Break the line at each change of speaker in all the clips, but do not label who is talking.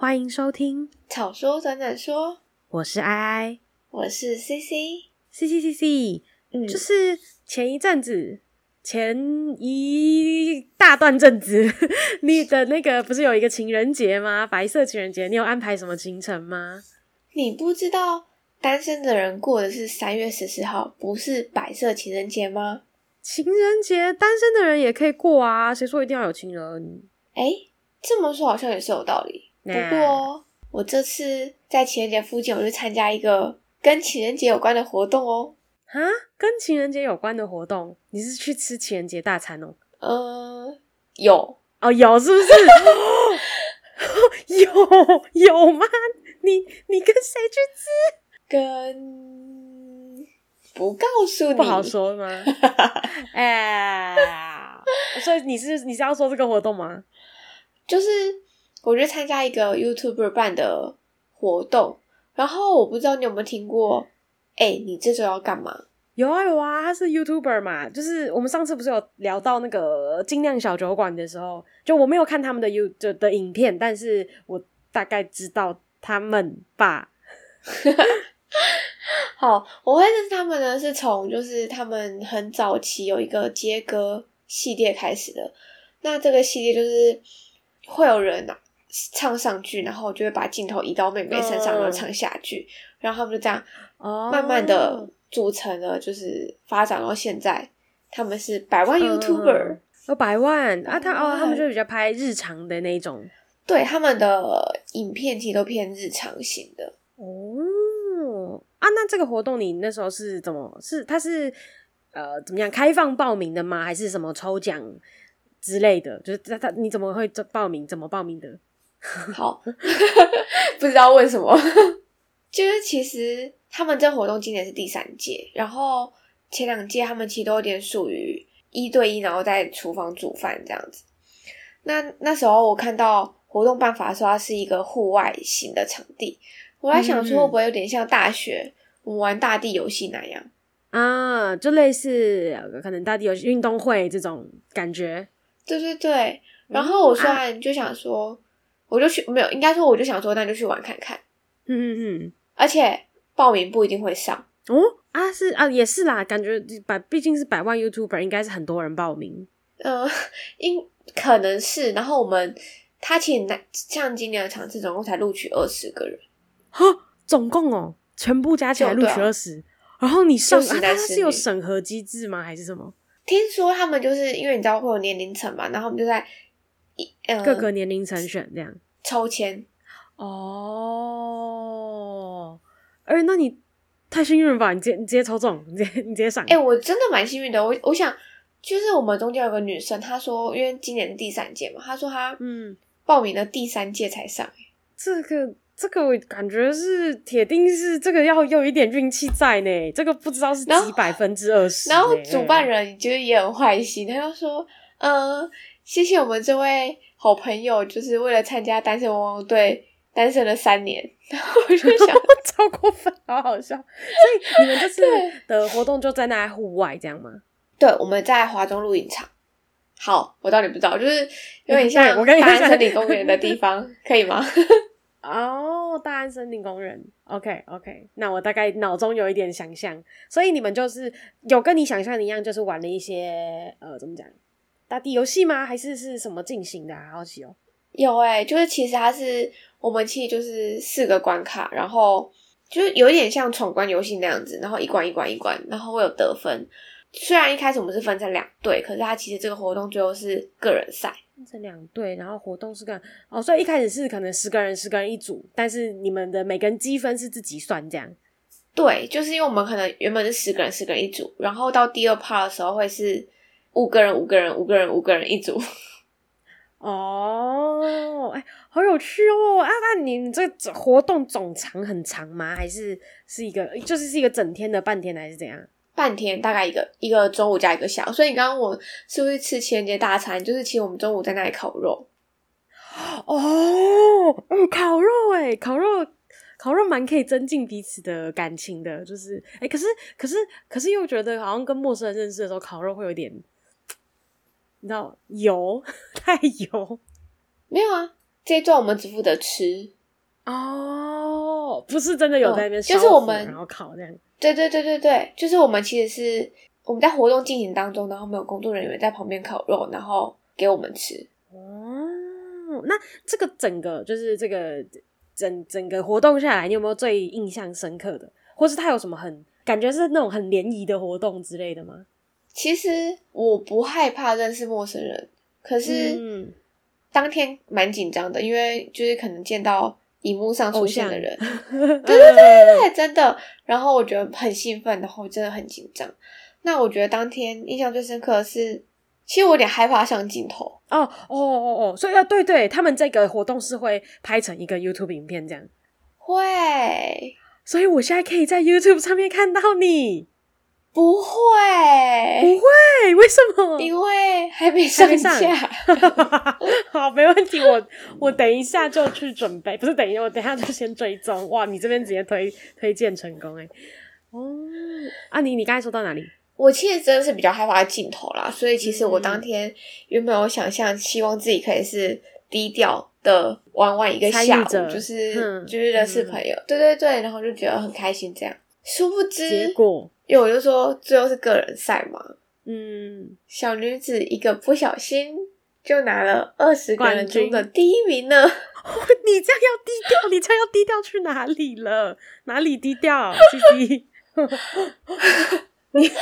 欢迎收听《
草说短短说》，
我是哀哀，
我是 CC，C
C C C，嗯，就是前一阵子，前一大段阵子，你的那个不是有一个情人节吗？白色情人节，你有安排什么行程吗？
你不知道单身的人过的是三月十四号，不是白色情人节吗？
情人节，单身的人也可以过啊，谁说一定要有情人？
哎，这么说好像也是有道理。不过，我这次在情人节附近，我去参加一个跟情人节有关的活动哦。
哈，跟情人节有关的活动？你是去吃情人节大餐哦？
呃，有
哦，有是不是？有有吗？你你跟谁去吃？
跟不告诉你，
不好说吗？哎，所以你是你是要说这个活动吗？
就是。我去参加一个 YouTuber 办的活动，然后我不知道你有没有听过，哎、欸，你这周要干嘛？
有啊有啊，他是 YouTuber 嘛，就是我们上次不是有聊到那个精酿小酒馆的时候，就我没有看他们的 You 的的影片，但是我大概知道他们吧。
好，我会认识他们呢，是从就是他们很早期有一个接歌系列开始的，那这个系列就是会有人啊。唱上句，然后就会把镜头移到妹妹身上，然后唱下句，嗯、然后他们就这样慢慢的组成了，就是发展到现在，他们是百万 YouTuber，
百万啊！他哦，他们就比较拍日常的那种，
对，他们的影片其实都偏日常型的
哦。啊，那这个活动你那时候是怎么？是他是呃怎么样开放报名的吗？还是什么抽奖之类的？就是他他你怎么会报名？怎么报名的？
好，不知道为什么，就是其实他们这活动今年是第三届，然后前两届他们其实都有点属于一对一，然后在厨房煮饭这样子。那那时候我看到活动办法说它是一个户外型的场地，我在想说会不会有点像大学我们玩大地游戏那样
啊，就类似可能大地游戏运动会这种感觉。对
对对，然后我虽然就想说。我就去，没有，应该说我就想说，那就去玩看看。
嗯嗯嗯，
而且报名不一定会上
哦啊，是啊，也是啦，感觉百毕竟是百万 YouTuber，应该是很多人报名。
呃，应可能是，然后我们他其实那像今年的场次总共才录取二十个人，
哈，总共哦，全部加起来录取二十，然后你上啊，他是有审核机制吗？还是什么？
听说他们就是因为你知道会有年龄层嘛，然后我们就在。
各个年龄层选这样
抽签
哦，哎、欸，那你太幸运了吧？你直接你直接抽中，你直接你直接上。
哎、欸，我真的蛮幸运的。我我想，就是我们中间有个女生，她说，因为今年是第三届嘛，她说她嗯报名了第三届才上。
这个这个我感觉是铁定是这个要有一点运气在呢。这个不知道是几百分之二十。
然后主办人就是也很坏心，他就说，嗯、呃。谢谢我们这位好朋友，就是为了参加单身汪汪队单身了三年，然 后我就想
超过分，好好笑。所以你们 这次的活动就在那户外这样吗？
对，我们在华中露营场。好，我到底不知道，就是有点像大安森林公园的地方，可以吗？
哦，oh, 大安森林公园。OK OK，那我大概脑中有一点想象，所以你们就是有跟你想象的一样，就是玩了一些呃，怎么讲？大地游戏吗？还是是什么进行的啊？好奇哦。
有诶、欸、就是其实它是我们其实就是四个关卡，然后就是有一点像闯关游戏那样子，然后一关一关一关，然后会有得分。虽然一开始我们是分成两队，可是它其实这个活动最后是个人赛，
分成两队，然后活动是个哦，所以一开始是可能十个人十个人一组，但是你们的每个人积分是自己算这样。
对，就是因为我们可能原本是十个人十个人一组，然后到第二 part 的时候会是。五个人，五个人，五个人，五个人一组。
哦，哎，好有趣哦！啊，那你这活动总长很长吗？还是是一个，就是是一个整天的半天，还是怎样？
半天，大概一个一个中午加一个下午。所以你刚刚我是不是吃情人节大餐？就是其实我们中午在那里烤肉。
哦，嗯，烤肉，哎，烤肉，烤肉蛮可以增进彼此的感情的。就是，哎，可是，可是，可是又觉得好像跟陌生人认识的时候，烤肉会有点。你知道油太油，
没有啊？这一段我们只负责吃
哦，不是真的有在那边、嗯，
就是我们
然后烤这样。
对对对对对，就是我们其实是我们在活动进行当中，然后没有工作人员在旁边烤肉，然后给我们吃。
哦，那这个整个就是这个整整个活动下来，你有没有最印象深刻的，或是他有什么很感觉是那种很联谊的活动之类的吗？
其实我不害怕认识陌生人，可是当天蛮紧张的，因为就是可能见到荧幕上出现的人，对对对对对，真的。然后我觉得很兴奋，然后真的很紧张。那我觉得当天印象最深刻的是，其实我有点害怕上镜头。
哦哦哦哦，所以要对对，他们这个活动是会拍成一个 YouTube 影片这样。
会，
所以我现在可以在 YouTube 上面看到你。
不会，
不会，为什么？
因为还没上架。
好，没问题，我我等一下就去准备，不是等一下，我等一下就先追踪。哇，你这边直接推推荐成功哎！哦，啊，你你刚才说到哪里？
我其实真的是比较害怕镜头啦，所以其实我当天原本有想象，希望自己可以是低调的玩玩一个下午，就是、嗯、就是认识朋友、嗯，对对对，然后就觉得很开心这样。殊不知，
结果。
因为我就说最后是个人赛嘛，嗯，小女子一个不小心就拿了二十个人中的第一名呢。
你这样要低调，你这样要低调去哪里了？哪里低调？嘻嘻。
你，哎、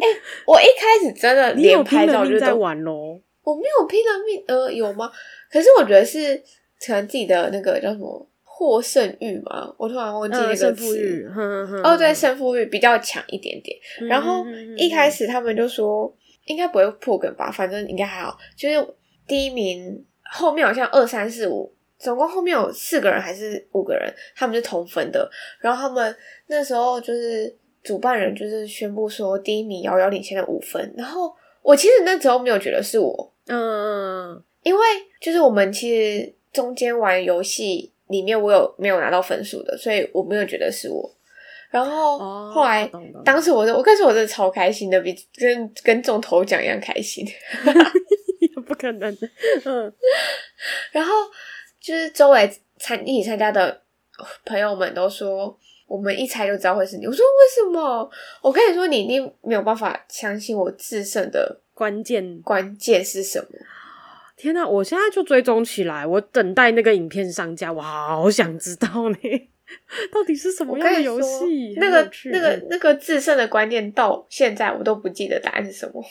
欸，我一开始真的连拍照就在
玩咯。
我没有拼了命，呃，有吗？可是我觉得是可能自己的那个叫什么。获胜欲嘛，我突然忘记那个词。
欲、嗯，
哦，对，胜负欲比较强一点点。嗯、然后一开始他们就说应该不会破梗吧，反正应该还好。就是第一名后面好像二三四五，总共后面有四个人还是五个人，他们是同分的。然后他们那时候就是主办人就是宣布说第一名遥遥领先了五分。然后我其实那时候没有觉得是我，嗯，因为就是我们其实中间玩游戏。里面我有没有拿到分数的，所以我没有觉得是我。然后后来，哦、当时我的，我开始我真的超开心的，比跟跟中头奖一样开心。
不可能的，嗯。
然后就是周围参一起参加的朋友们都说，我们一猜就知道会是你。我说为什么？我跟你说，你一定没有办法相信我制胜的
关键
关键是什么。
天哪！我现在就追踪起来，我等待那个影片上架，我好想知道呢，到底是什么样的游戏？
那个、那个、那个制胜的观念到现在我都不记得答案是什么。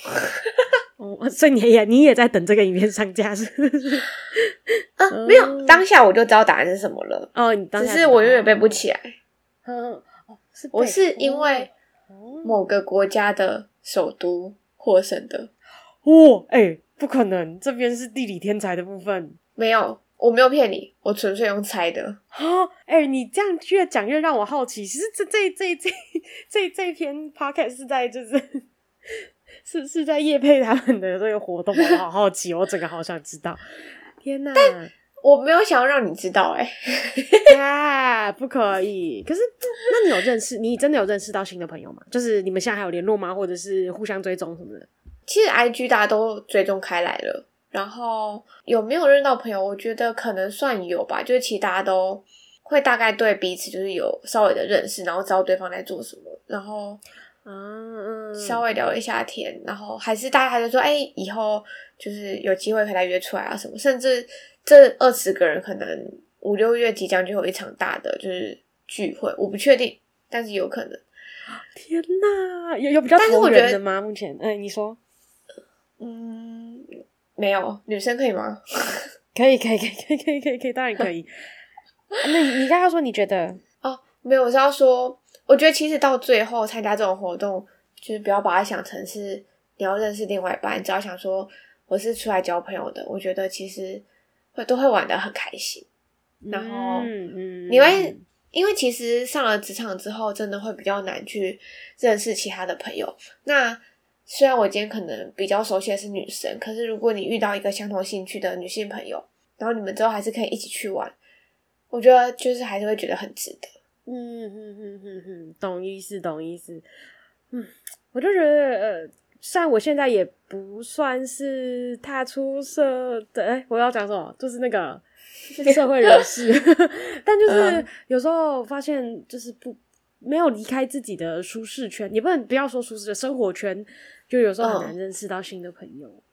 哦，所以你也你也在等这个影片上架是不是？
啊，没有，当下我就知道答案是什么了。
哦，你当
只是我永远背不起来。
嗯，哦，是
我是因为某个国家的首都获胜的。
哦，哎、欸。不可能，这边是地理天才的部分。
没有，我没有骗你，我纯粹用猜的。
啊，哎、欸，你这样越讲越让我好奇。其实这这这这这这篇 podcast 是在就是 是是在夜配他们的这个活动，我好好奇，我整个好想知道。天哪！
但我没有想要让你知道、欸，哎，
啊，不可以。可是，那你有认识？你真的有认识到新的朋友吗？就是你们现在还有联络吗？或者是互相追踪什么的？
其实 IG 大家都追踪开来了，然后有没有认到朋友？我觉得可能算有吧。就是其实大家都会大概对彼此就是有稍微的认识，然后知道对方在做什么，然后嗯稍微聊一下天，然后还是大家还是说，哎，以后就是有机会可以来约出来啊什么。甚至这二十个人可能五六月即将就有一场大的就是聚会，我不确定，但是有可能。
天哪，有有比较投缘的吗？目前，哎，你说。
嗯，没有女生可以吗？
可以，可以，可以，可以，可以，可以，可以，当然可以。那你你刚刚说你觉得？
哦，没有，我是要说，我觉得其实到最后参加这种活动，就是不要把它想成是你要认识另外一半，只要想说我是出来交朋友的，我觉得其实会都会玩的很开心。然后，嗯，你会因为其实上了职场之后，真的会比较难去认识其他的朋友。那虽然我今天可能比较熟悉的是女生，可是如果你遇到一个相同兴趣的女性朋友，然后你们之后还是可以一起去玩，我觉得就是还是会觉得很值得。
嗯嗯嗯嗯嗯，懂意思懂意思。嗯，我就觉得呃，虽然我现在也不算是踏出社的，哎，我要讲什么？就是那个 社会人士，但就是有时候发现，就是不没有离开自己的舒适圈，也不能不要说舒适的生活圈，就有时候很难认识到新的朋友，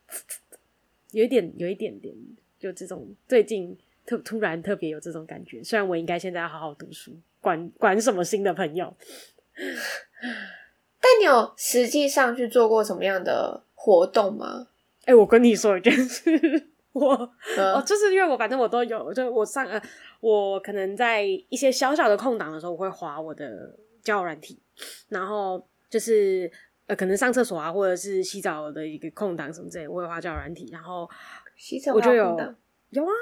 有一点，有一点点，就这种最近特突然特别有这种感觉。虽然我应该现在要好好读书，管管什么新的朋友。
但你有实际上去做过什么样的活动吗？
哎、欸，我跟你说一件事，我、嗯、哦，就是因为我反正我都有，就我上呃，我可能在一些小小的空档的时候，我会划我的交友软体，然后就是呃，可能上厕所啊，或者是洗澡的一个空档什么之类，我会划交友软体，然后
洗澡
我就有有啊，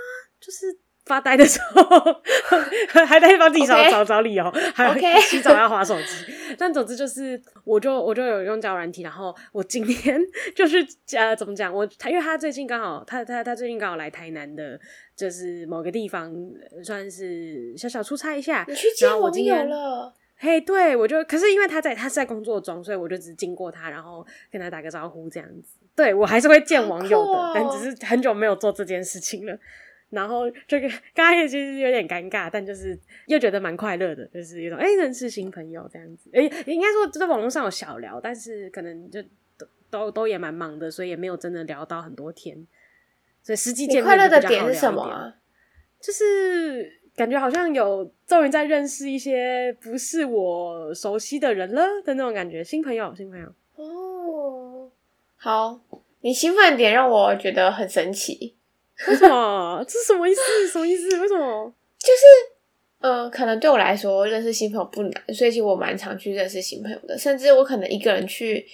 就是。发呆的时候，还在帮自己找找找理由，还有洗澡要划手机。但总之就是，我就我就有用交友软体，然后我今天就是呃，怎么讲？我他因为他最近刚好，他他他最近刚好来台南的，就是某个地方，算是小小出差一下。
你去见网友了？
嘿，对，我就可是因为他在他是在工作中，所以我就只经过他，然后跟他打个招呼这样子。对，我还是会见网友的，哦、但只是很久没有做这件事情了。然后这个刚开始其实有点尴尬，但就是又觉得蛮快乐的，就是一种哎认识新朋友这样子。哎，应该说在网络上有小聊，但是可能就都都都也蛮忙的，所以也没有真的聊到很多天。所以实际见面
快乐的点是什么啊？
就是感觉好像有终于在认识一些不是我熟悉的人了的那种感觉，新朋友，新朋友。
哦，好，你兴奋的点让我觉得很神奇。
为什么？这是什么意思？什么意思？为什么？
就是，呃，可能对我来说认识新朋友不难，所以其实我蛮常去认识新朋友的。甚至我可能一个人去，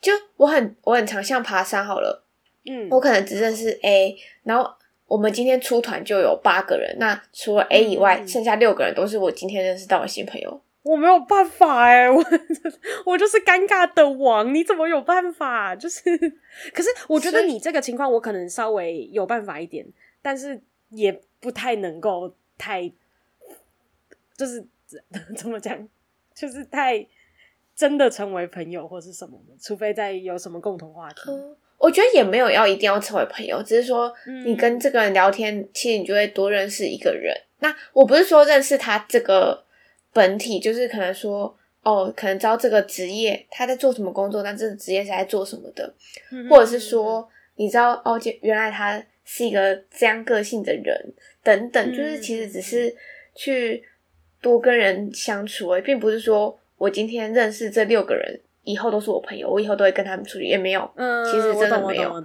就我很我很常像爬山好了，嗯，我可能只认识 A，然后我们今天出团就有八个人，那除了 A 以外，嗯，剩下六个人都是我今天认识到的新朋友。
我没有办法哎、欸，我 我就是尴尬的王，你怎么有办法？就是，可是我觉得你这个情况，我可能稍微有办法一点，但是也不太能够太，就是怎么讲，就是太真的成为朋友或是什么的，除非在有什么共同话题。
嗯，我觉得也没有要一定要成为朋友，只是说你跟这个人聊天，其实你就会多认识一个人。那我不是说认识他这个。本体就是可能说哦，可能知道这个职业他在做什么工作，但这个职业是在做什么的，嗯、或者是说你知道哦，原来他是一个这样个性的人等等，就是其实只是去多跟人相处而已，并不是说我今天认识这六个人以后都是我朋友，我以后都会跟他们出去，也没有，嗯，其实真的没有，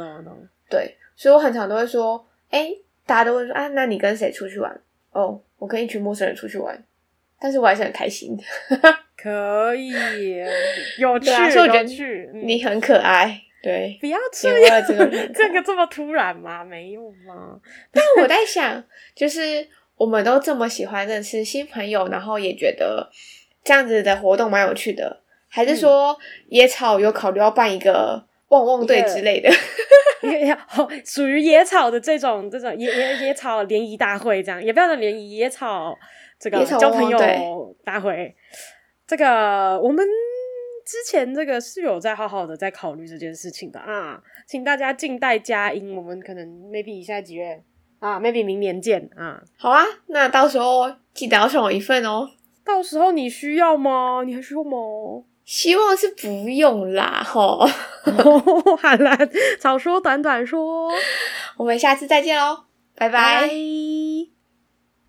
对，所以我很常都会说，哎，大家都会说啊，那你跟谁出去玩？哦，我跟一群陌生人出去玩。但是我还是很开心的，
可以 有趣，
啊、有
趣。
你很可爱，对，
不要这样，这个 这个这么突然吗？没有吗？
但我在想，就是我们都这么喜欢认识新朋友，然后也觉得这样子的活动蛮有趣的，还是说野草有考虑要办一个旺旺队之类的？
一个属于野草的这种这种野野野草联谊大会，这样也不要说联谊野草。这个交朋友大会，这个我们之前这个是有在好好的在考虑这件事情的啊，请大家静待佳音，我们可能 maybe 下几月啊，maybe 明年见啊。
好啊，那到时候记得要送我一份哦。
到时候你需要吗？你还需要吗？
希望是不用啦，吼。
好啦，早说短短说，
我们下次再见喽，拜拜。
Bye